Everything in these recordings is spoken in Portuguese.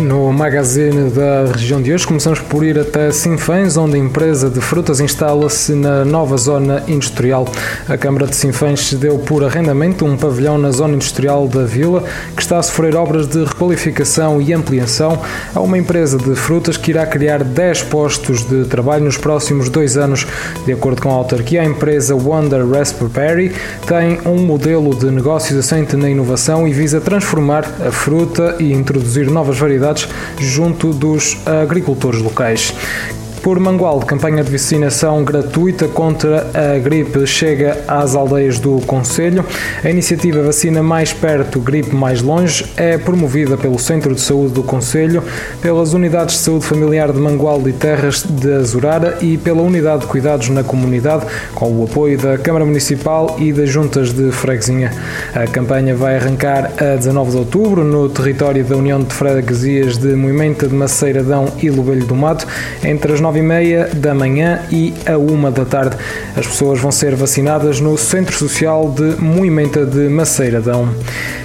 No magazine da região de hoje, começamos por ir até Sinfãs, onde a empresa de frutas instala-se na nova zona industrial. A Câmara de Sinfãs deu por arrendamento um pavilhão na zona industrial da vila, que está a sofrer obras de requalificação e ampliação a uma empresa de frutas que irá criar 10 postos de trabalho nos próximos dois anos. De acordo com a autarquia, a empresa Wonder Raspberry tem um modelo de negócios assente na inovação e visa transformar a fruta e introduzir novas variedades junto dos agricultores locais. Por Mangual, campanha de vacinação gratuita contra a gripe chega às aldeias do Conselho. A iniciativa Vacina Mais Perto, Gripe Mais Longe é promovida pelo Centro de Saúde do Conselho, pelas Unidades de Saúde Familiar de Mangual e Terras de Azurara e pela Unidade de Cuidados na Comunidade, com o apoio da Câmara Municipal e das Juntas de Freguesia. A campanha vai arrancar a 19 de outubro no território da União de Freguesias de Moimenta de Maceiradão e Lobelho do Mato, entre as 9 e meia da manhã e a uma da tarde. As pessoas vão ser vacinadas no Centro Social de Moimenta de Maceiradão.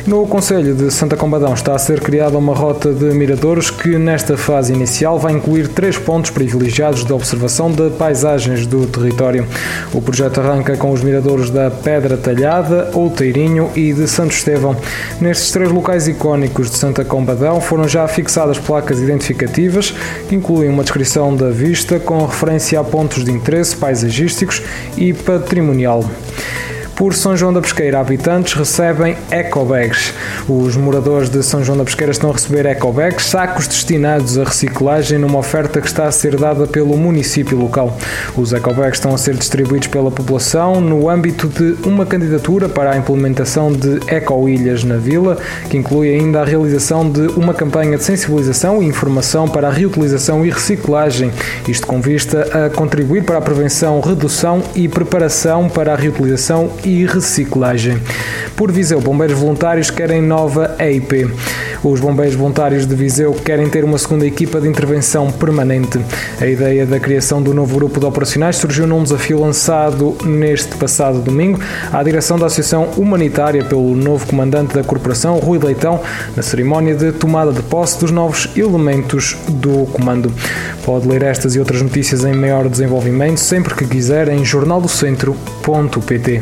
No Conselho de Santa Combadão está a ser criada uma rota de miradores que, nesta fase inicial, vai incluir três pontos privilegiados de observação de paisagens do território. O projeto arranca com os miradores da Pedra Talhada, Outeirinho e de Santo Estevão. Nestes três locais icónicos de Santa Combadão foram já fixadas placas identificativas que incluem uma descrição da vista vista com referência a pontos de interesse paisagísticos e patrimonial. Por São João da Pesqueira, habitantes recebem ecobags. Os moradores de São João da Pesqueira estão a receber ecobags, sacos destinados à reciclagem, numa oferta que está a ser dada pelo município local. Os ecobags estão a ser distribuídos pela população no âmbito de uma candidatura para a implementação de ecoilhas na vila, que inclui ainda a realização de uma campanha de sensibilização e informação para a reutilização e reciclagem, isto com vista a contribuir para a prevenção, redução e preparação para a reutilização e reciclagem. Por Viseu, bombeiros voluntários querem nova EIP. Os bombeiros voluntários de Viseu querem ter uma segunda equipa de intervenção permanente. A ideia da criação do novo grupo de operacionais surgiu num desafio lançado neste passado domingo à direção da Associação Humanitária pelo novo comandante da corporação, Rui Leitão, na cerimónia de tomada de posse dos novos elementos do comando. Pode ler estas e outras notícias em maior desenvolvimento sempre que quiser em jornaldocentro.pt.